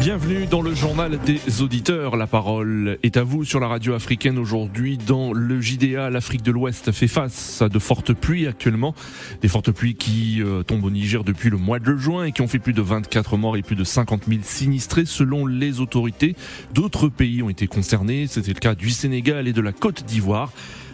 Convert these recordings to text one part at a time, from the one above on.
Bienvenue dans le journal des auditeurs. La parole est à vous sur la radio africaine aujourd'hui. Dans le JDA, l'Afrique de l'Ouest fait face à de fortes pluies actuellement. Des fortes pluies qui euh, tombent au Niger depuis le mois de juin et qui ont fait plus de 24 morts et plus de 50 000 sinistrés selon les autorités. D'autres pays ont été concernés. C'était le cas du Sénégal et de la Côte d'Ivoire.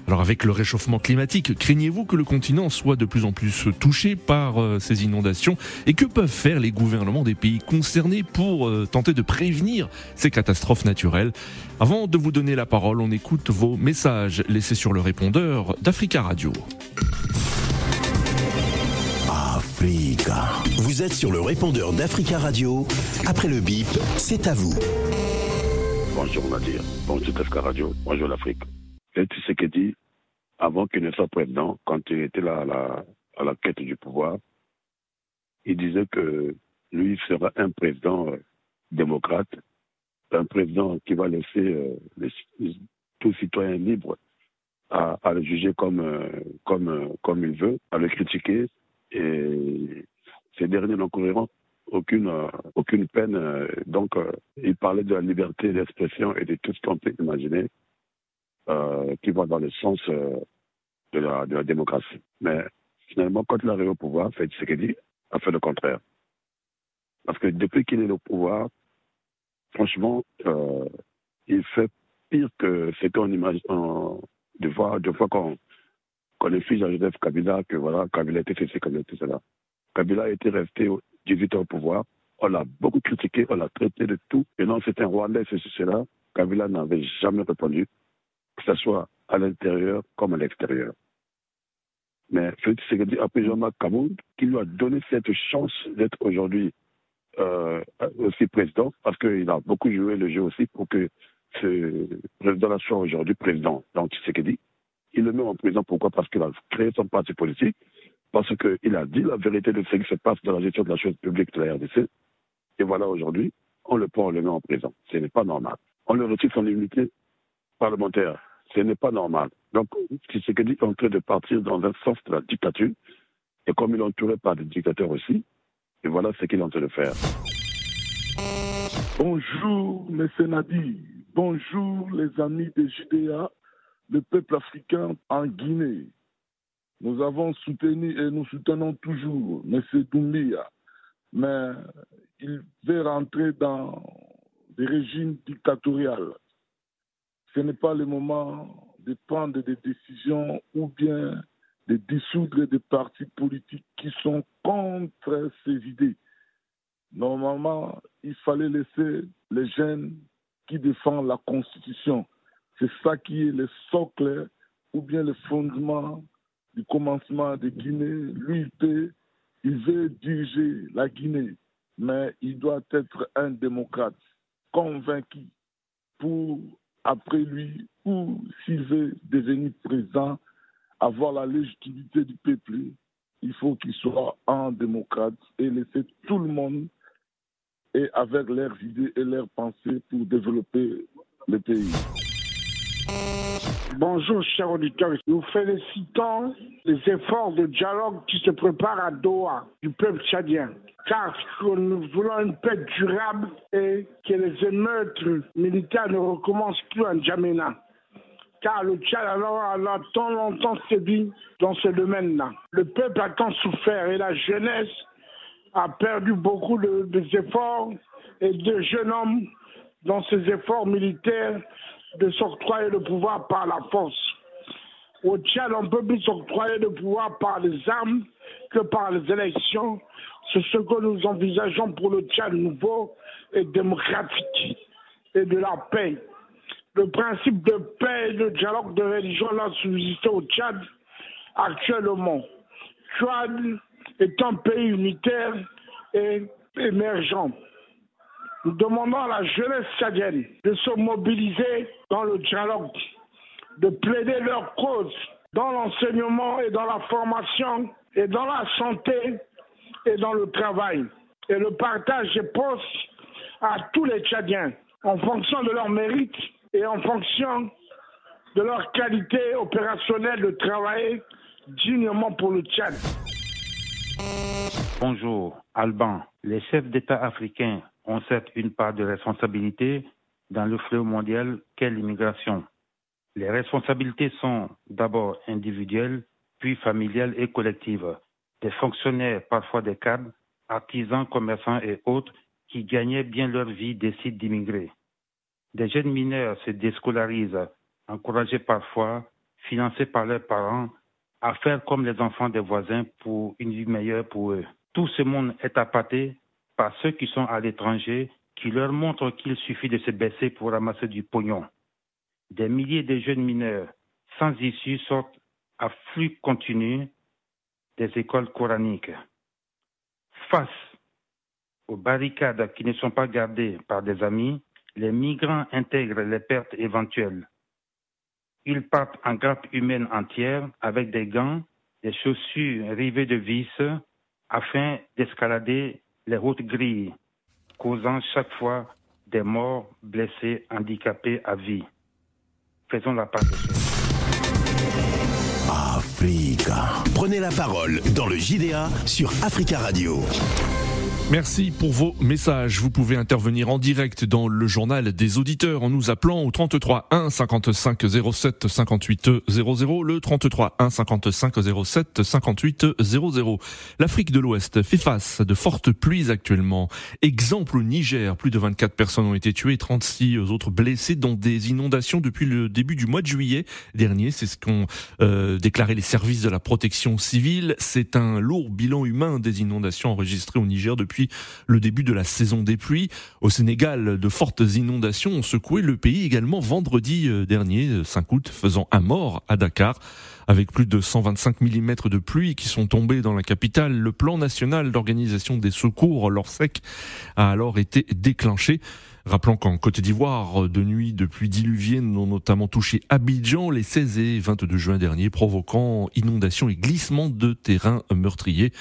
Alors avec le réchauffement climatique, craignez-vous que le continent soit de plus en plus touché par euh, ces inondations? Et que peuvent faire les gouvernements des pays concernés pour euh, tenter de prévenir ces catastrophes naturelles? Avant de vous donner la parole, on écoute vos messages laissés sur le répondeur d'Africa Radio. Africa. Vous êtes sur le répondeur d'Africa Radio. Après le bip, c'est à vous. Bonjour Nadir. Bonjour Africa Radio. Bonjour l'Afrique. Et tu sais que dit, avant qu'il ne soit président, quand il était là à la, quête du pouvoir, il disait que lui sera un président euh, démocrate, un président qui va laisser euh, tout citoyen libre à, le juger comme, euh, comme, comme il veut, à le critiquer. Et ces derniers n'encourront aucune, aucune peine. donc, il parlait de la liberté d'expression et de tout ce qu'on peut imaginer qui va dans le sens euh, de, la, de la démocratie. Mais finalement, quand il arrive au pouvoir, fait ce qu'il dit, a fait le contraire. Parce que depuis qu'il est au pouvoir, franchement, euh, il fait pire que ce qu'on imagine de fois, de fois qu'on est fils à Joseph Kabila, que voilà, Kabila était ceci, Kabila était cela. Kabila était resté 18 ans au pouvoir. On l'a beaucoup critiqué, on l'a traité de tout. Et non, c'est un Rwandais, ceci, cela. Kabila n'avait jamais répondu que ce soit à l'intérieur comme à l'extérieur. Mais Félix Tshisekedi a pris Jean-Marc Kamoun, qui lui a donné cette chance d'être aujourd'hui euh, aussi président, parce qu'il a beaucoup joué le jeu aussi pour que ce président-là soit aujourd'hui président. Donc Tshisekedi, il le met en prison. Pourquoi? Parce qu'il a créé son parti politique, parce qu'il a dit la vérité de ce qui se passe dans la gestion de la chose publique de la RDC. Et voilà, aujourd'hui, on le prend, on le met en prison. Ce n'est pas normal. On le retire son immunité parlementaire. Ce n'est pas normal. Donc, Tshisekedi est en train de partir dans un sens de la dictature. Et comme il est entouré par des dictateurs aussi, et voilà ce qu'il est en train de faire. Bonjour, mes Nadi. Bonjour, les amis de JDA, le peuple africain en Guinée. Nous avons soutenu et nous soutenons toujours M. Doumbia, mais il veut rentrer dans des régimes dictatoriaux. Ce n'est pas le moment de prendre des décisions ou bien de dissoudre des partis politiques qui sont contre ces idées. Normalement, il fallait laisser les jeunes qui défendent la Constitution. C'est ça qui est le socle ou bien le fondement du commencement de Guinée. Lui, il, peut, il veut diriger la Guinée, mais il doit être un démocrate convaincu pour, après lui, ou s'il veut devenir président, avoir la légitimité du peuple, il faut qu'il soit un démocrate et laisser tout le monde et avec leurs idées et leurs pensées pour développer le pays. Bonjour, chers auditeurs. Nous félicitons les efforts de dialogue qui se préparent à Doha du peuple tchadien. Car nous voulons une paix durable et que les émeutes militaires ne recommencent plus en Djamena. Car le Tchad alors, a tant longtemps sévi dans ce domaine-là. Le peuple a tant souffert et la jeunesse a perdu beaucoup de, des efforts et de jeunes hommes dans ces efforts militaires de s'octroyer le pouvoir par la force. Au Tchad, on peut plus s'octroyer le pouvoir par les armes que par les élections. C'est ce que nous envisageons pour le Tchad nouveau et démocratique et de la paix. Le principe de paix et de dialogue de religion l'a subsisté au Tchad actuellement. Tchad est un pays unitaire et émergent. Nous demandons à la jeunesse tchadienne de se mobiliser dans le dialogue, de plaider leur cause dans l'enseignement et dans la formation et dans la santé et dans le travail. et le partage des postes à tous les Tchadiens en fonction de leur mérite et en fonction de leur qualité opérationnelle de travailler dignement pour le Tchad. Bonjour, Alban. Les chefs d'État africains ont certes une part de responsabilité dans le fleuve mondial qu'est l'immigration. Les responsabilités sont d'abord individuelles, puis familiales et collectives. Des fonctionnaires, parfois des cadres, artisans, commerçants et autres qui gagnaient bien leur vie décident d'immigrer. Des jeunes mineurs se déscolarisent, encouragés parfois, financés par leurs parents, à faire comme les enfants des voisins pour une vie meilleure pour eux. Tout ce monde est appâté par ceux qui sont à l'étranger, qui leur montrent qu'il suffit de se baisser pour ramasser du pognon. Des milliers de jeunes mineurs sans issue sortent à flux continu des écoles coraniques. Face aux barricades qui ne sont pas gardées par des amis, les migrants intègrent les pertes éventuelles. Ils partent en grappe humaine entière avec des gants, des chaussures rivées de vis afin d'escalader les routes grilles, causant chaque fois des morts, blessés, handicapés à vie. Faisons la part des choses. Africa. Prenez la parole dans le JDA sur Africa Radio. Merci pour vos messages. Vous pouvez intervenir en direct dans le journal des auditeurs en nous appelant au 33 1 55 07 58 00, le 33 1 55 07 58 00. L'Afrique de l'Ouest fait face à de fortes pluies actuellement. Exemple au Niger, plus de 24 personnes ont été tuées, 36 autres blessées dans des inondations depuis le début du mois de juillet dernier. C'est ce qu'ont euh, déclaré les services de la protection civile. C'est un lourd bilan humain des inondations enregistrées au Niger depuis le début de la saison des pluies. Au Sénégal, de fortes inondations ont secoué le pays également vendredi euh, dernier, 5 euh, août, faisant un mort à Dakar. Avec plus de 125 mm de pluie qui sont tombés dans la capitale, le plan national d'organisation des secours, l'ORSEC, a alors été déclenché. Rappelons qu'en Côte d'Ivoire, de nuit de pluie diluvienne ont notamment touché Abidjan les 16 et 22 juin dernier, provoquant inondations et glissements de terrain meurtriers.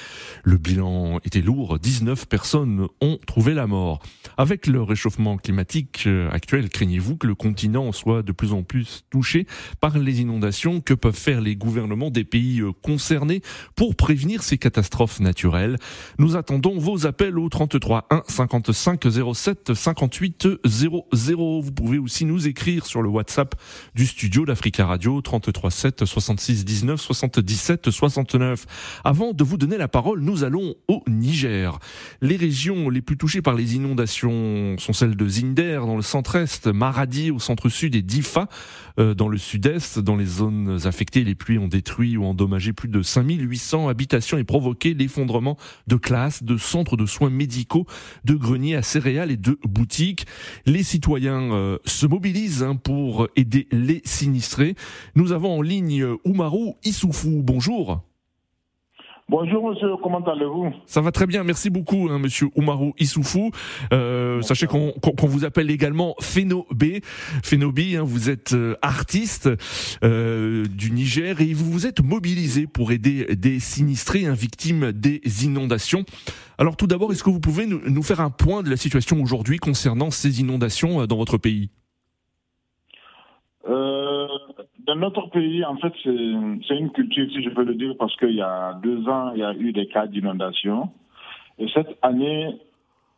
Le bilan était lourd, 19 personnes ont trouvé la mort. Avec le réchauffement climatique euh, actuel, craignez-vous que le continent soit de plus en plus touché par les inondations Que peuvent faire les gouvernements des pays euh, concernés pour prévenir ces catastrophes naturelles? Nous attendons vos appels au 33 1 55 07 58 00. Vous pouvez aussi nous écrire sur le WhatsApp du studio d'Africa Radio 33 7 66 19 77 69. Avant de vous donner la parole, nous allons au Niger. Les régions les plus touchées par les inondations sont celles de Zinder dans le centre-est, Maradi au centre-sud et Difa euh, dans le sud-est. Dans les zones affectées, les pluies ont détruit ou endommagé plus de 5800 habitations et provoqué l'effondrement de classes, de centres de soins médicaux, de greniers à céréales et de boutiques. Les citoyens euh, se mobilisent hein, pour aider les sinistrés. Nous avons en ligne Oumarou Issoufou. Bonjour. Bonjour monsieur, comment allez-vous? Ça va très bien, merci beaucoup hein, monsieur Oumarou Issoufou. Euh, sachez qu'on vous appelle également Phénobé. Phénobé, hein, vous êtes euh, artiste euh, du Niger et vous vous êtes mobilisé pour aider des sinistrés, hein, victimes des inondations. Alors tout d'abord, est-ce que vous pouvez nous, nous, faire un point de la situation aujourd'hui concernant ces inondations euh, dans votre pays? Euh, notre pays, en fait, c'est une culture, si je peux le dire, parce qu'il y a deux ans, il y a eu des cas d'inondation. Et cette année,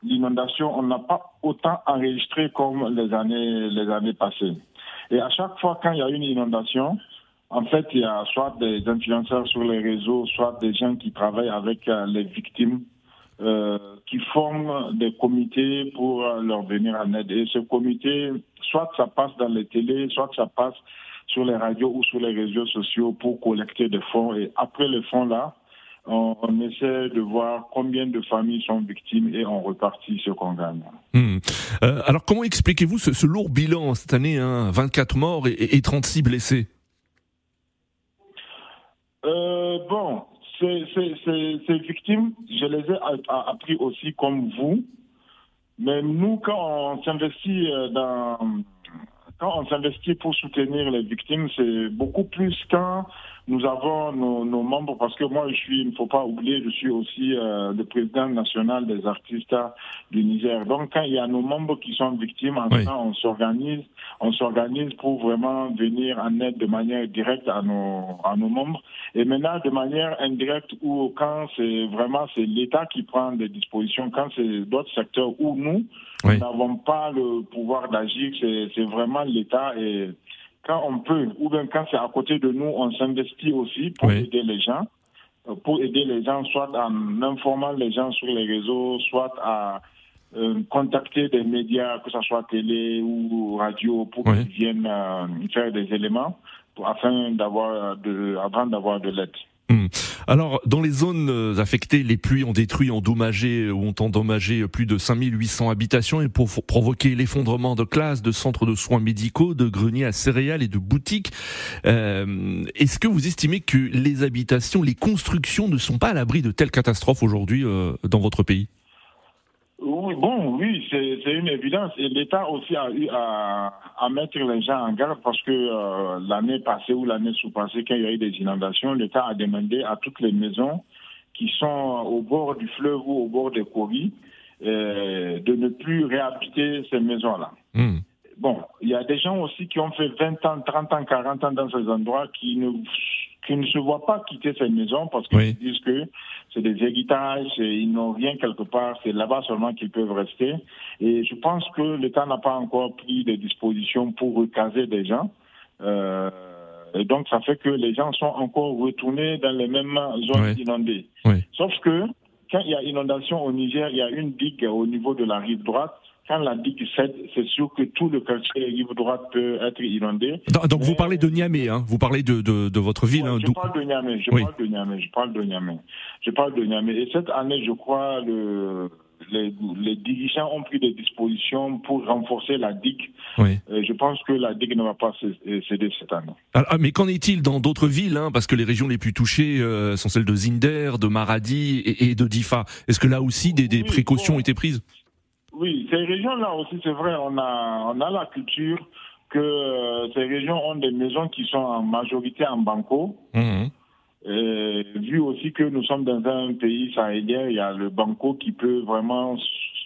l'inondation, on n'a pas autant enregistré comme les années, les années passées. Et à chaque fois, quand il y a une inondation, en fait, il y a soit des influenceurs sur les réseaux, soit des gens qui travaillent avec euh, les victimes, euh, qui forment des comités pour leur venir en aide. Et ce comité, soit ça passe dans les télés, soit ça passe sur les radios ou sur les réseaux sociaux pour collecter des fonds. Et après les fonds-là, on, essaie de voir combien de familles sont victimes et on repartit ce qu'on gagne. Hmm. Euh, alors comment expliquez-vous ce, lourd bilan cette année, hein, 24 morts et, 36 blessés euh, Bon, ces, victimes, je les ai appris aussi comme vous, mais nous, quand on s'investit euh, dans quand on s'investit pour soutenir les victimes, c'est beaucoup plus quand nous avons nos, nos, membres, parce que moi, je suis, il ne faut pas oublier, je suis aussi euh, le président national des artistes du Niger. Donc, quand il y a nos membres qui sont victimes, en temps, on s'organise, on s'organise pour vraiment venir en aide de manière directe à nos, à nos membres. Et maintenant, de manière indirecte, ou quand c'est vraiment c'est l'État qui prend des dispositions, quand c'est d'autres secteurs où nous, nous n'avons pas le pouvoir d'agir, c'est vraiment l'État et quand on peut, ou bien quand c'est à côté de nous, on s'investit aussi pour aider les gens, euh, pour aider les gens, soit en informant les gens sur les réseaux, soit à euh, contacter des médias, que ce soit télé ou radio, pour qu'ils viennent euh, faire des éléments afin d'avoir de, avant d'avoir de l'aide. Hmm. Alors, dans les zones euh, affectées, les pluies ont détruit, endommagé ou ont endommagé plus de 5800 habitations et pour provoquer l'effondrement de classes, de centres de soins médicaux, de greniers à céréales et de boutiques. Euh, Est-ce que vous estimez que les habitations, les constructions ne sont pas à l'abri de telles catastrophes aujourd'hui euh, dans votre pays? Oui, bon, oui, c'est une évidence. Et l'État aussi a eu à, à, mettre les gens en garde parce que euh, l'année passée ou l'année sous-passée, quand il y a eu des inondations, l'État a demandé à toutes les maisons qui sont au bord du fleuve ou au bord des courriers euh, de ne plus réhabiter ces maisons-là. Hmm. Bon, il y a des gens aussi qui ont fait 20 ans, 30 ans, 40 ans dans ces endroits qui ne qui ne se voient pas quitter cette maison parce qu'ils disent que c'est des héritages, et ils n'ont rien quelque part, c'est là-bas seulement qu'ils peuvent rester. Et je pense que l'État n'a pas encore pris des dispositions pour recaser des gens. Euh, et donc, ça fait que les gens sont encore retournés dans les mêmes zones inondées. Sauf que quand il y a inondation au Niger, il y a une digue au niveau de la rive droite quand la digue cède, c'est sûr que tout le quartier rive droite peut être inondé. Donc, vous parlez de Niamey, hein vous parlez de, de, de votre ville. hein, je parle de Niamey, je parle de Niamey, je parle de Niamey. Je parle de Niamey. Et cette année, je crois, le, les, les, dirigeants ont pris des dispositions pour renforcer la digue. Oui. je pense que la digue ne va pas céder cette année. Ah, mais qu'en est-il dans d'autres villes hein, Parce que les régions les plus touchées euh, sont celles de Zinder, de Maradi et, et de Difa. Est-ce que là aussi des, des précautions ont été prises? Oui, ces régions-là aussi, c'est vrai, on a, on a la culture que euh, ces régions ont des maisons qui sont en majorité en banco. Mhm. Et vu aussi que nous sommes dans un pays sahélien, il y a le banco qui peut vraiment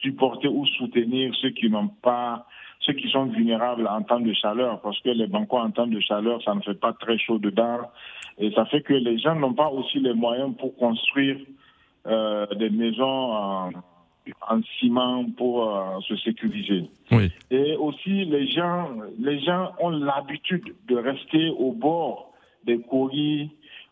supporter ou soutenir ceux qui n'ont pas, ceux qui sont vulnérables en temps de chaleur, parce que les bancos en temps de chaleur, ça ne fait pas très chaud dedans, et ça fait que les gens n'ont pas aussi les moyens pour construire euh, des maisons en en ciment pour euh, se sécuriser. Oui. Et aussi, les gens, les gens ont l'habitude de rester au bord des courriers,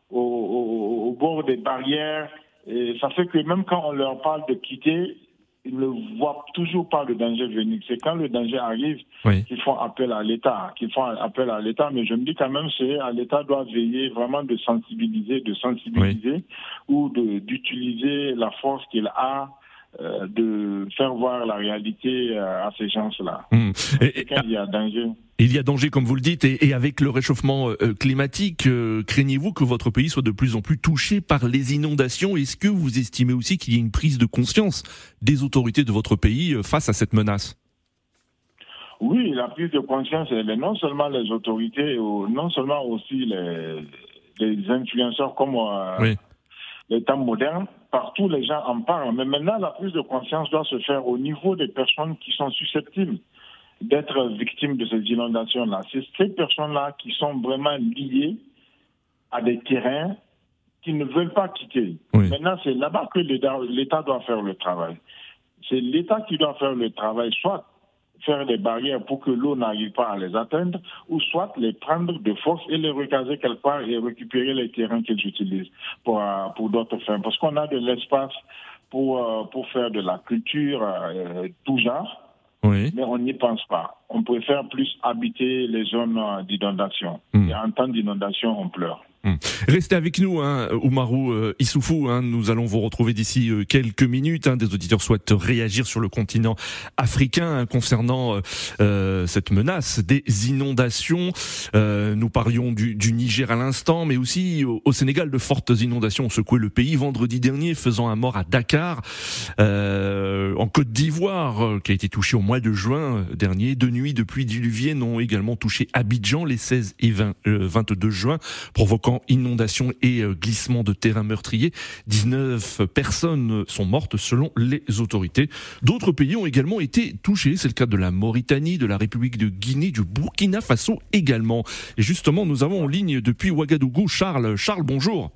au, au, bord des barrières. Et ça fait que même quand on leur parle de quitter, ils ne voient toujours pas le danger venir. C'est quand le danger arrive qu'ils font appel à l'État, qu'ils font appel à l'État. Mais je me dis quand même, à l'État doit veiller vraiment de sensibiliser, de sensibiliser ou d'utiliser la force qu'il a euh, de faire voir la réalité euh, à ces gens-là. Hmm. il y a danger. Il y a danger, comme vous le dites, et, avec le réchauffement euh, climatique, craignez-vous que votre pays soit de plus en plus touché par les inondations? Est-ce que vous estimez aussi qu'il y a une prise de conscience des autorités de votre pays face à cette menace? Oui, la prise de conscience, elle est non seulement les autorités, non seulement aussi les, les influenceurs comme oui les temps modernes, partout les gens en parlent. Mais maintenant, la prise de conscience doit se faire au niveau des personnes qui sont susceptibles d'être victimes de ces inondations-là. C'est ces personnes-là qui sont vraiment liées à des terrains qui ne veulent pas quitter. Maintenant, c'est là-bas que l'État doit faire le travail. C'est l'État qui doit faire le travail, soit faire des barrières pour que l'eau n'arrive pas à les atteindre, ou soit les prendre de force et les recaser quelque part et récupérer les terrains qu'ils utilisent pour, euh, pour d'autres fins. Parce qu'on a de l'espace pour, euh, pour faire de la culture euh, tout genre, oui. mais on n'y pense pas. On préfère plus habiter les zones d'inondation. Hmm. Et en temps d'inondation, on pleure. Hmm. Restez avec nous, hein, Oumarou euh, Issoufou. Hein, nous allons vous retrouver d'ici euh, quelques minutes. Hein, des auditeurs souhaitent réagir sur le continent africain hein, concernant euh, euh, cette menace des inondations. Nous parlions du, du, Niger à l'instant, mais aussi au, Sénégal, de fortes inondations ont secoué le pays vendredi dernier, faisant un mort à Dakar. en Côte d'Ivoire, qui a été touché au mois de juin dernier. Deux nuits de pluie diluvienne ont également touché Abidjan les 16 et 20, 22 juin, provoquant inondations et glissements de terrain meurtriers. 19 personnes sont mortes selon les autorités. D'autres pays ont également été touchés. C'est le cas de la Mauritanie, de la République de Guinée, du Burkina Faso également. Et justement, nous avons en ligne depuis Ouagadougou Charles. Charles, bonjour.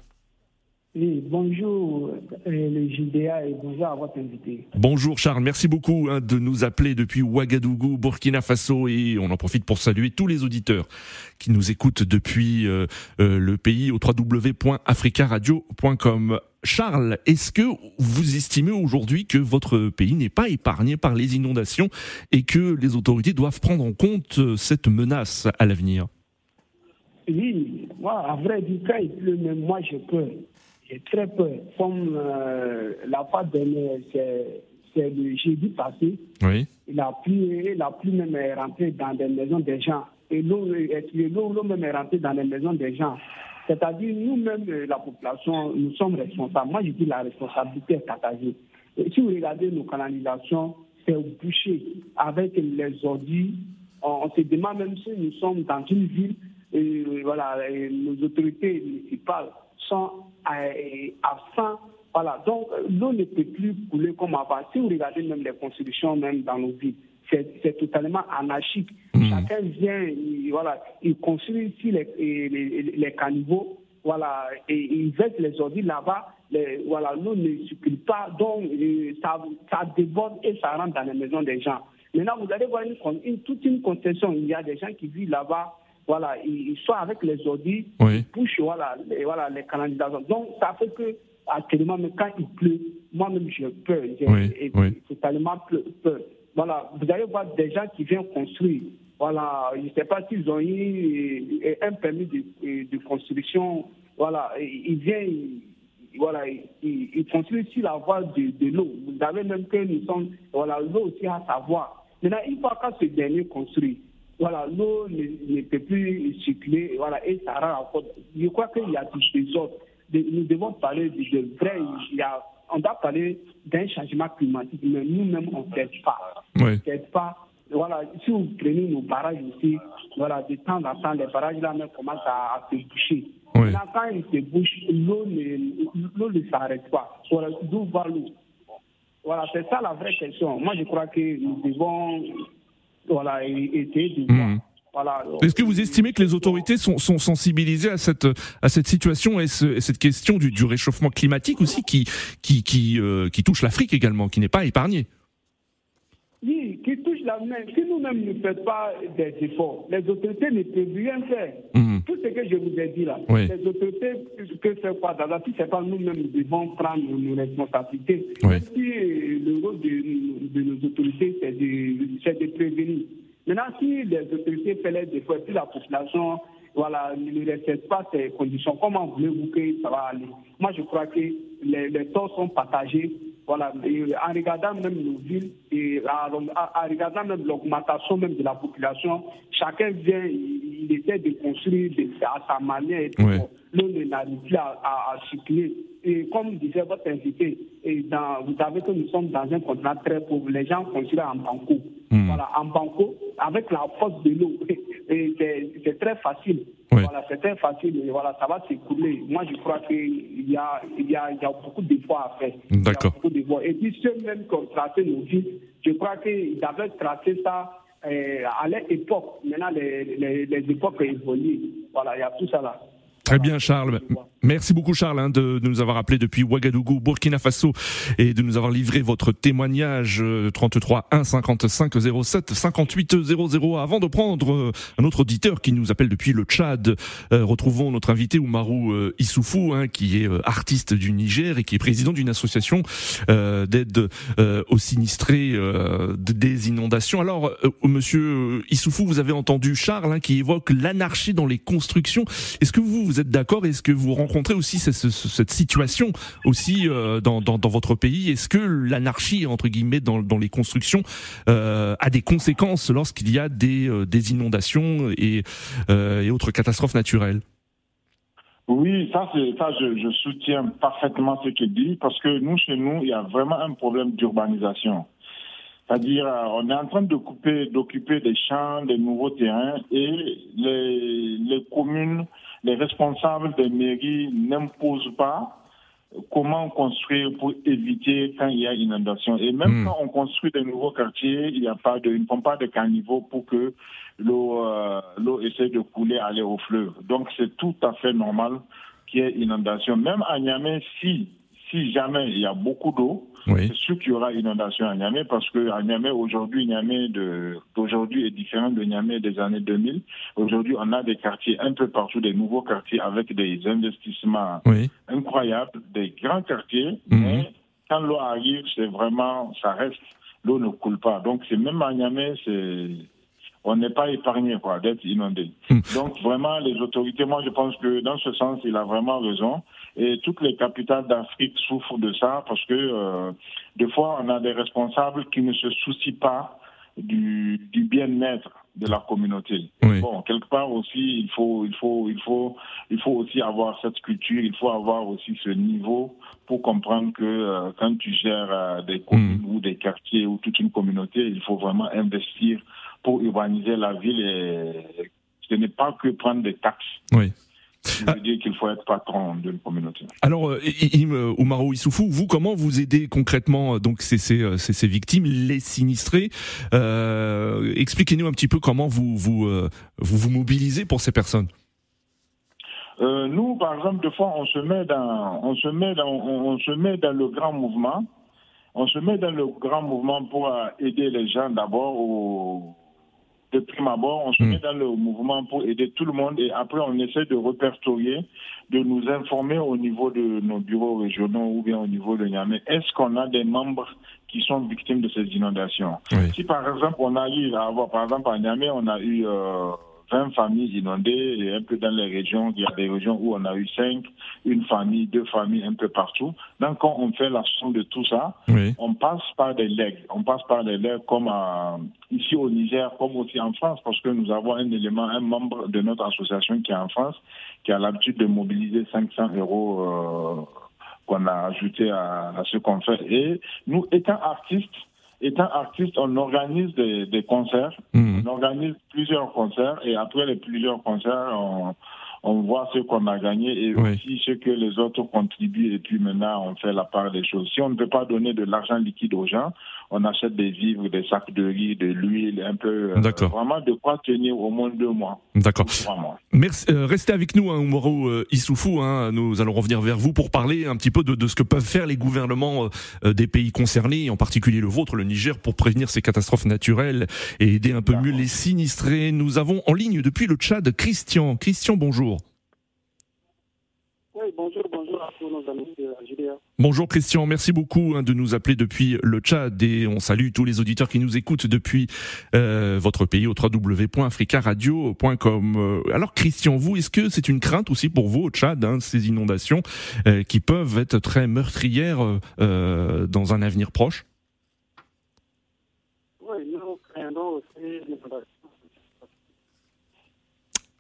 Oui, bonjour euh, le JDA et bonjour à votre invité. Bonjour Charles, merci beaucoup hein, de nous appeler depuis Ouagadougou, Burkina Faso et on en profite pour saluer tous les auditeurs qui nous écoutent depuis euh, euh, le pays au www.africaradio.com. Charles, est-ce que vous estimez aujourd'hui que votre pays n'est pas épargné par les inondations et que les autorités doivent prendre en compte cette menace à l'avenir? Oui, moi, à vrai dire, quand il pleut, même moi, je peux j'ai très peur. Comme euh, la fois dernière, c'est le jeudi passé, oui. la pluie, la pluie même est rentrée dans des maisons des gens. Et l'eau même est rentrée dans les maisons des gens? C'est-à-dire, nous-mêmes, euh, la population, nous sommes responsables. Moi, je dis la responsabilité est partagée. Et si vous regardez nos canalisations, c'est bouché avec les ordures. On, se demande même si nous sommes dans une ville, et voilà, nos autorités municipales sont à, fin. Voilà, donc l'eau ne peut plus couler comme avant. Si vous regardez même les constructions même dans nos villes, c'est totalement anarchique. Hmm. Chacun vient, il, voilà, il construit ici les, les, les, caniveaux, voilà, et il verse les ordures là-bas. Voilà, l'eau ne circule pas, donc euh, ça, ça déborde et ça rentre dans les maisons des gens. Maintenant, vous allez voir une, toute une concession. Il y a des gens qui vivent là-bas voilà, ils, sont avec les audits, oui. ils voilà, les, voilà, les canalisations. Donc, ça fait que, actuellement, quand il pleut, moi-même, j'ai peur. J'ai totalement peur. Voilà, vous allez voir des gens qui viennent construire. Voilà, je ne sais pas s'ils ont eu euh, un permis de, de construction. Voilà, ils viennent voilà, ils, construisent sur la voie de, de l'eau. Vous savez même que nous sommes, voilà, l'eau aussi a sa voie. Maintenant, une fois que ce dernier construit, voilà, l'eau ne, peut plus circuler, voilà, et ça rend encore. Je crois qu'il y a des autres. Nous devons parler de, vrai. Il y a, on doit parler d'un changement climatique, mais nous-mêmes, on ne fait pas. On ne fait pas. Voilà, si vous prenez nos barrages aussi, voilà, de temps en temps, les barrages là même commencent à, se boucher. Oui. quand ils se bouchent, l'eau ne, ne s'arrête pas. Voilà, d'où va l'eau Voilà, c'est ça la vraie question. Moi, je crois que nous devons voilà, été hmm. Est-ce que vous estimez que les autorités sont, sont sensibilisées à cette, à cette situation et, cette question du, du, réchauffement climatique aussi qui, qui, qui, euh, qui touche l'Afrique également, qui n'est pas épargnée? Oui, qui touche la main. Si nous-mêmes ne faisons pas des efforts, les autorités ne peuvent rien faire. Mhm. Tout ce que je vous ai dit là, les autorités que faire quoi Dans si c'est pas nous-mêmes, nous devons prendre nos responsabilités. Si euh, le rôle de, nos autorités, c'est de, de, prévenir. Maintenant, si les autorités font les efforts, si la population voilà, ne respecte pas ces conditions, comment voulez-vous que ça va aller? Moi, je crois que les, les torts sont partagés voilà, en regardant même nos villes et en, regardant même l'augmentation même de la population, chacun vient, il, essaie de construire à sa manière. Et L'eau n'arrive plus à, à, circuler. Et comme disait votre invité, et dans, vous savez que nous sommes dans un continent très pauvre. Les gens construisent en banco. Hmm. Voilà, en banco, avec la force de l'eau. C'est très facile. Voilà, c'est très facile. Et voilà, ça va s'écouler. Moi, je crois qu'il y a, il y, a, il y a beaucoup d'efforts à faire. D'accord. Et puis, ceux même qui ont tracé nos vies, je crois qu'ils avaient tracé ça euh, à l'époque. Maintenant, les, les, les époques évoluent. Voilà, il y a tout ça là. Très bien, Charles. Merci beaucoup, Charles, hein, de, nous avoir appelé depuis Ouagadougou, Burkina Faso, et de nous avoir livré votre témoignage 33 1 55 07 58 00. Avant de prendre euh, un autre auditeur qui nous appelle depuis le Tchad, euh, retrouvons notre invité Oumarou euh, Issoufou, hein, qui est artiste du Niger et qui est président d'une association d'aide aux sinistrés des inondations. Alors, Monsieur Issoufou, vous avez entendu Charles hein, qui évoque l'anarchie dans les constructions. Est-ce que vous vous êtes d'accord? Est-ce que vous rencontrez aussi cette, situation aussi euh, dans, votre pays Est-ce que l'anarchie entre guillemets dans, les constructions euh, a des conséquences lorsqu'il y a des, euh, inondations et, autres catastrophes naturelles? Oui, ça, ça, je, soutiens parfaitement ce que dit parce que nous, chez nous, il y a vraiment un problème d'urbanisation. C'est-à-dire, on est en train de couper, d'occuper des champs, des nouveaux terrains, et les communes, les responsables des mairies n'imposent pas comment construire pour éviter quand il y a inondation. Et même Hmm. quand on construit des nouveaux quartiers, il n'y a pas de, ils ne font pas de caniveaux pour que l'eau, euh, l'eau essaie de couler, aller au fleuve. Donc c'est tout à fait normal qu'il y ait inondation. Même à Niamey, si, si jamais il y a beaucoup d'eau, Oui. c'est sûr qu'il y aura inondation à Niamey parce que à Niamey aujourd'hui, Niamey de- d'aujourd'hui est différent de Niamey des années 2000. Aujourd'hui, on a des quartiers un peu partout, des nouveaux quartiers avec des investissements Oui. incroyables, des grands quartiers, Mhm. mais quand l'eau arrive, c'est vraiment, ça reste, l'eau ne coule pas. Donc c'est même à Niamey, c'est on n'est pas épargné quoi d'être inondé. Hmm. Donc vraiment les autorités, moi je pense que dans ce sens il a vraiment raison et toutes les capitales d'Afrique souffrent de ça parce que euh, des fois on a des responsables qui ne se soucient pas du, du bien-être de la communauté. Oui. Bon, quelque part aussi il faut il faut il faut il faut aussi avoir cette culture, il faut avoir aussi ce niveau pour comprendre que euh, quand tu gères euh, des communes ou des quartiers ou toute une communauté, il faut vraiment investir pour urbaniser la ville et ce n'est pas que prendre des taxes. Oui. Ça veut dire qu'il faut être patron d'une communauté. Alors, euh, Im euh, Oumaro Issoufou, vous, comment vous aidez concrètement euh, donc ces, ces, euh, ces, victimes, les sinistrés euh, Expliquez-nous un petit peu comment vous vous, euh, vous vous mobilisez pour ces personnes. Euh, nous, par exemple, des fois, on se met dans, on se met dans, on, on se met dans le grand mouvement. On se met dans le grand mouvement pour euh, aider les gens d'abord au, de prime abord, on se Mm. met dans le mouvement pour aider tout le monde et après on essaie de répertorier, de nous informer au niveau de nos bureaux régionaux ou bien au niveau de Niamey. Est-ce qu'on a des membres qui sont victimes de ces inondations? Oui. Si par exemple on arrive à avoir, par exemple à Niamey, on a eu euh, 20 familles inondées et un peu dans les régions, il y a des régions où on a eu 5, une famille, deux familles, un peu partout. Donc quand on fait la somme de tout ça, Oui. on passe par des legs. On passe par des legs comme à- ici au Niger, comme aussi en France, parce que nous avons un élément, un membre de notre association qui est en France, qui a l'habitude de mobiliser 500 euros euh, qu'on a ajouté à, à ce qu'on fait. Et nous, étant artistes, étant artistes, on organise des, des concerts. Mhm. On organise plusieurs concerts et après les plusieurs concerts, on, on voit ce qu'on a gagné et Oui. aussi ce que les autres contribuent et puis maintenant on fait la part des choses. Si on ne peut pas donner de l'argent liquide aux gens, on achète des vivres, des sacs de riz, de l'huile, un peu, euh, D'accord. vraiment de quoi tenir au moins deux mois, D'accord. Merci. euh, restez avec nous, hein, euh, Issoufou. Hein, nous allons revenir vers vous pour parler un petit peu de, de ce que peuvent faire les gouvernements euh, des pays concernés, en particulier le vôtre, le Niger, pour prévenir ces catastrophes naturelles et aider un peu mieux les sinistrés. Nous avons en ligne depuis le Tchad Christian. Christian, bonjour. Oui, bonjour, bonjour à tous nos amis Bonjour Christian, merci beaucoup hein, de nous appeler depuis le Tchad et on salue tous les auditeurs qui nous écoutent depuis euh, votre pays au www.africaradio.com. Euh, Alors Christian, vous, est-ce que c'est une crainte aussi pour vous au Tchad, hein, ces inondations euh, qui peuvent être très meurtrières euh, dans un avenir proche? Oui, nous craignons aussi l'inondation.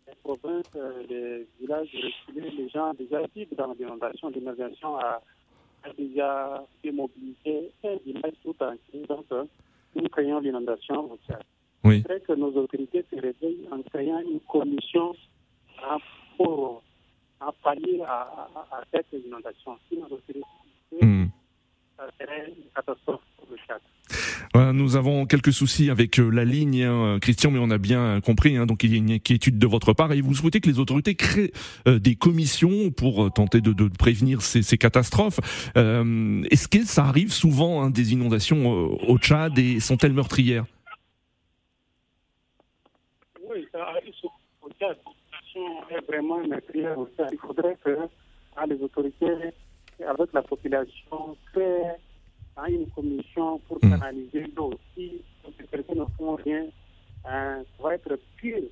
Les provinces, les villages reculés, les gens déjà vivent dans l'inondation, l'inondation a, a déjà fait mobiliser un village tout entier. Donc, euh, nous craignons l'inondation Tchad. Oui. Vrai que nos autorités se réveillent en créant une commission pour à pallier à, à, à cette inondation. Si nos autorités, Hmm. ça serait une catastrophe pour le Tchad. Voilà, nous avons quelques soucis avec euh, la ligne, hein, Christian, mais on a bien compris. hein, donc il y a une inquiétude de votre part et vous souhaitez que les autorités créent euh, des commissions pour euh, tenter de, prévenir ces, catastrophes. Euh, Est-ce que ça arrive souvent hein, des inondations euh, au Tchad et sont-elles meurtrières? Oui, ça arrive souvent au Tchad. La situation est vraiment meurtrière au Tchad. Il faudrait que hein, les autorités, avec la population, créent hein, une commission pour Mm. canaliser l'eau. Si les autorités ne font rien, hein, ça va être pire.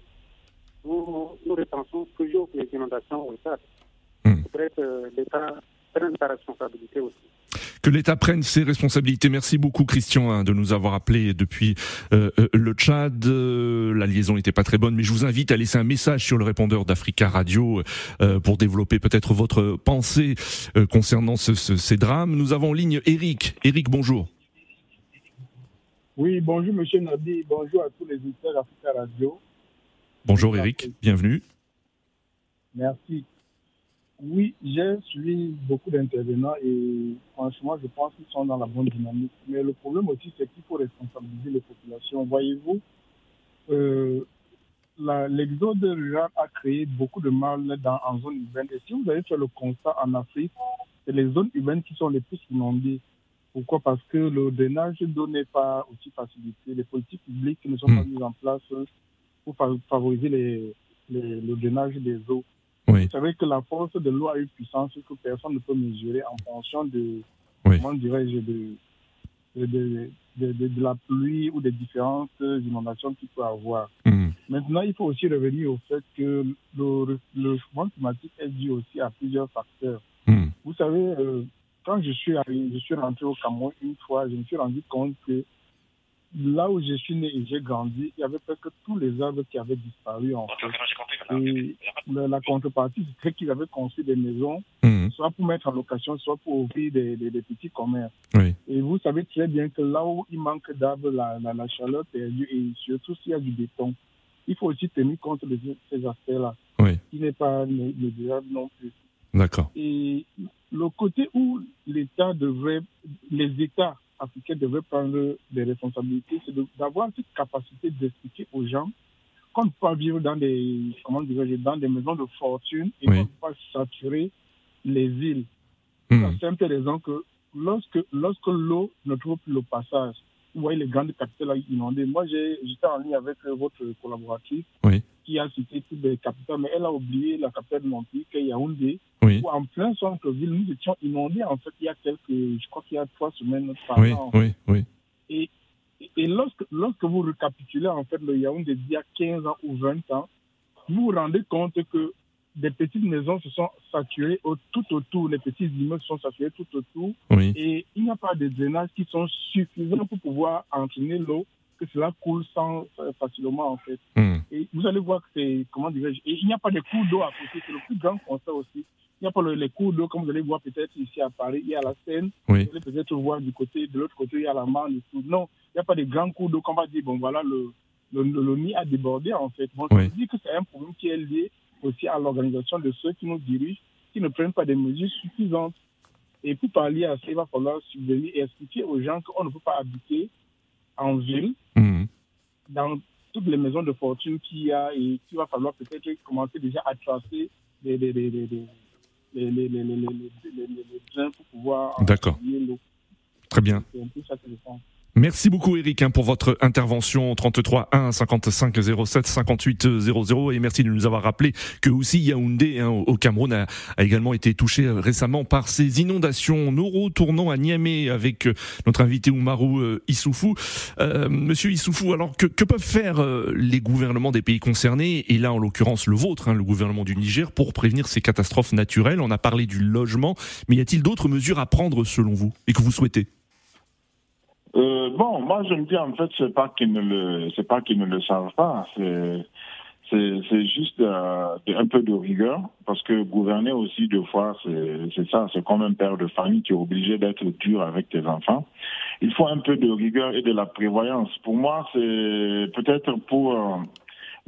Nous, nous repensons toujours les inondations au Tchad. Mm. Il faudrait que l'État prenne sa responsabilité aussi. Que l'État prenne ses responsabilités. Merci beaucoup Christian hein, de nous avoir appelé depuis euh, euh, le Tchad. Euh, la liaison n'était pas très bonne, mais je vous invite à laisser un message sur le répondeur d'Africa Radio euh, pour développer peut-être votre pensée euh, concernant ce- ce- ces drames. Nous avons en ligne Eric. Eric, bonjour. Oui, bonjour Monsieur Nadi, bonjour à tous les auditeurs d'Africa Radio. Bonjour Eric, bienvenue. Merci. Oui, j'ai suivi beaucoup d'intervenants et franchement, je pense qu'ils sont dans la bonne dynamique. Mais le problème aussi, c'est qu'il faut responsabiliser les populations. Voyez-vous, euh, l'exode rural a créé beaucoup de mal dans, en zone urbaine. Et si vous avez fait le constat en Afrique, c'est les zones urbaines qui sont les plus inondées. Pourquoi? Parce que le drainage d'eau n'est pas aussi facilité. Les politiques publiques ne sont pas hmm. mises en place pour favoriser les, le drainage des eaux. Vous savez que la force de l'eau a une puissance que personne ne peut mesurer en fonction de, comment dirais-je, de, de, de, la pluie ou des différentes inondations qu'il peut avoir. Hmm. Maintenant, il faut aussi revenir au fait que le, le changement climatique est dû aussi à plusieurs facteurs. Hmm. Vous savez, euh, quand je suis, je suis rentré au Cameroun une fois, je me suis rendu compte que là où je suis né et j'ai grandi, il y avait presque tous les arbres qui avaient disparu en fait. Et la contrepartie, c'est qu'ils avaient construit des maisons, hmm. soit pour mettre en location, soit pour ouvrir des, des, petits commerces. Et vous savez très bien que là où il manque d'arbres, la, la, chaleur perdue, et surtout s'il y a du béton, il faut aussi tenir compte de ces aspects-là, oui. qui n'est pas négligeable non plus. D'accord. Et le côté où l'État devrait, les États africains devraient prendre des responsabilités, c'est d'avoir cette capacité d'expliquer aux gens qu'on ne peut pas vivre dans des, comment dans des maisons de fortune et qu'on ne peut pas saturer les îles. C'est hmm. la simple raison que lorsque, lorsque l'eau ne trouve plus le passage, vous voyez les grandes capitales inondées. Moi, j'étais en ligne avec votre collaboratrice qui a cité toutes les capitales, mais elle a oublié la capitale de mon pays, qui est Yaoundé, oui. où en plein centre-ville, nous étions inondés, en fait, il y a quelques, je crois qu'il y a trois semaines par oui, Oui, oui. Et, et lorsque, lorsque vous récapitulez, en fait, le Yaoundé d'il y a 15 ans ou 20 ans, vous vous rendez compte que des petites maisons se sont saturées tout autour, les petits immeubles sont saturés tout autour. Et il n'y a pas de drainage qui sont suffisants pour pouvoir entraîner l'eau, que cela coule sans, euh, facilement en fait. Hmm. Et vous allez voir que c'est, comment dirais-je, il n'y a pas de cours d'eau à côté, c'est le plus grand constat aussi. Il n'y a pas les cours d'eau, comme vous allez voir peut-être ici à Paris, il y a la Seine. Vous allez peut-être voir du côté, de l'autre côté, il y a la Marne et tout. Non, il n'y a pas de grands cours d'eau qu'on va dire, bon voilà, le, le, le, nid a débordé en fait. Bon, oui. je dis que c'est un problème qui est lié aussi à l'organisation de ceux qui nous dirigent, qui ne prennent pas des mesures suffisantes. Et pour parler à ça, il va falloir subvenir et expliquer aux gens qu'on ne peut pas habiter en ville. Dans toutes les maisons de fortune qu'il y a et qu'il va falloir peut-être commencer déjà à tracer les, les, pour pouvoir. D'accord. Très bien. Merci beaucoup Eric hein, pour votre intervention 33 1 55 07 58 00 et merci de nous avoir rappelé que aussi Yaoundé hein, au Cameroun a, également été touché euh, récemment par ces inondations. Nous retournons à Niamey avec euh, notre invité Oumarou euh, Issoufou. Monsieur Issoufou, alors que, peuvent faire les gouvernements des pays concernés et là en l'occurrence le vôtre, hein, le gouvernement du Niger, pour prévenir ces catastrophes naturelles? On a parlé du logement, mais y a-t-il d'autres mesures à prendre selon vous et que vous souhaitez? Euh, bon, moi je me dis en fait c'est pas qu'ils ne le c'est pas qu'ils ne le savent pas, c'est c'est juste euh, un peu de rigueur parce que gouverner aussi deux fois c'est ça, c'est comme un père de famille qui est obligé d'être dur avec tes enfants. Il faut un peu de rigueur et de la prévoyance. Pour moi, c'est peut-être pour euh,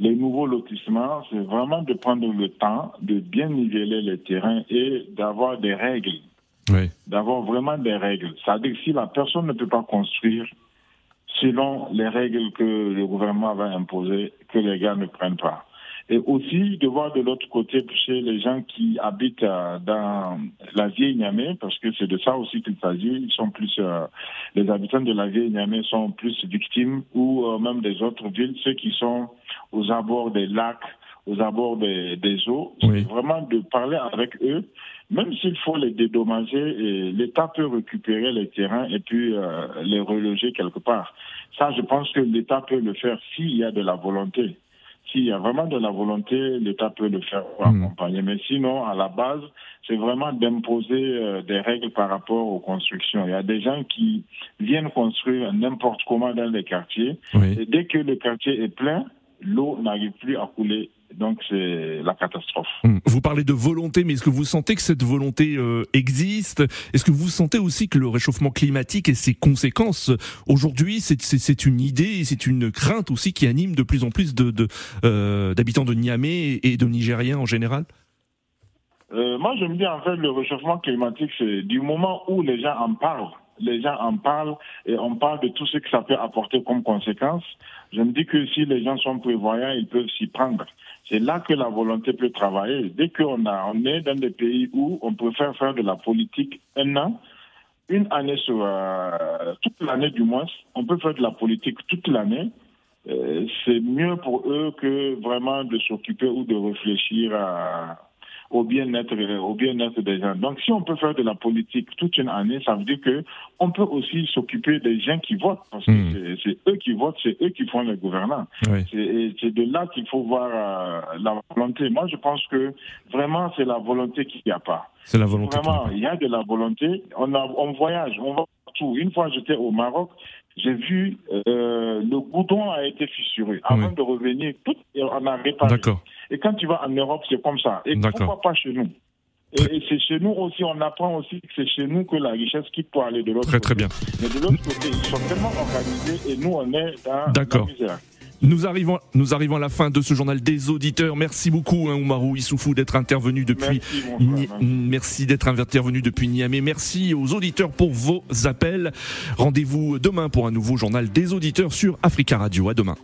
les nouveaux lotissements, c'est vraiment de prendre le temps de bien niveler les terrains et d'avoir des règles d'avoir vraiment des règles. C'est-à-dire que si la personne ne peut pas construire selon les règles que le gouvernement va imposer, que les gars ne prennent pas. Et aussi de voir de l'autre côté chez les gens qui habitent euh, dans la vieille Niamey, parce que c'est de ça aussi qu'il s'agit. Ils sont plus, euh, les habitants de la vieille Niamey sont plus victimes, ou euh, même des autres villes, ceux qui sont aux abords des lacs, aux abords des, des eaux. C'est vraiment de parler avec eux même s'il faut les dédommager, l'État peut récupérer les terrains et puis euh, les reloger quelque part. Ça, je pense que l'État peut le faire s'il y a de la volonté. S'il y a vraiment de la volonté, l'État peut le faire pour hmm. accompagner. Mais sinon, à la base, c'est vraiment d'imposer euh, des règles par rapport aux constructions. Il y a des gens qui viennent construire n'importe comment dans les quartiers. Et dès que le quartier est plein, l'eau n'arrive plus à couler Donc c'est la catastrophe. Hum. Vous parlez de volonté, mais est-ce que vous sentez que cette volonté euh, existe? Est-ce que vous sentez aussi que le réchauffement climatique et ses conséquences, aujourd'hui, c'est une idée, c'est une crainte aussi qui anime de plus en plus d'habitants de, euh, d'habitants de Niamey et de Nigériens en général? Euh, Moi, je me dis en fait, le réchauffement climatique, c'est du moment où les gens en parlent les gens en parlent et on parle de tout ce que ça peut apporter comme conséquence. Je me dis que si les gens sont prévoyants, ils peuvent s'y prendre. C'est là que la volonté peut travailler. Dès qu'on on est dans des pays où on préfère faire de la politique un an, une année sur euh, toute l'année du moins, on peut faire de la politique toute l'année. Euh, c'est mieux pour eux que vraiment de s'occuper ou de réfléchir à, au bien-être au bien-être des gens. Donc si on peut faire de la politique toute une année, ça veut dire que on peut aussi s'occuper des gens qui votent parce que hmm. c'est eux qui votent, c'est eux qui font les gouvernants. C'est de là qu'il faut voir euh, la volonté. Moi, je pense que vraiment c'est la volonté qu'il n'y a pas. C'est la volonté. Vraiment, il y a de la volonté. On, a, on voyage, on va partout. Une fois, j'étais au Maroc, j'ai vu euh, le goudron a été fissuré. Avant de revenir, tout on a réparé. D'accord. Et quand tu vas en Europe, c'est comme ça. Et pourquoi pas chez nous et, c'est chez nous aussi, on apprend aussi que c'est chez nous que la richesse quitte pour aller de l'autre côté. Très très bien. Mais de l'autre côté, ils sont tellement organisés et nous, on est dans D'accord. Nous arrivons, nous arrivons à la fin de ce journal des auditeurs. Merci beaucoup, hein, Oumarou Issoufou, d'être intervenu depuis. Merci, d'être intervenu depuis Niamey. Merci aux auditeurs pour vos appels. Rendez-vous demain pour un nouveau journal des auditeurs sur Africa Radio. À demain.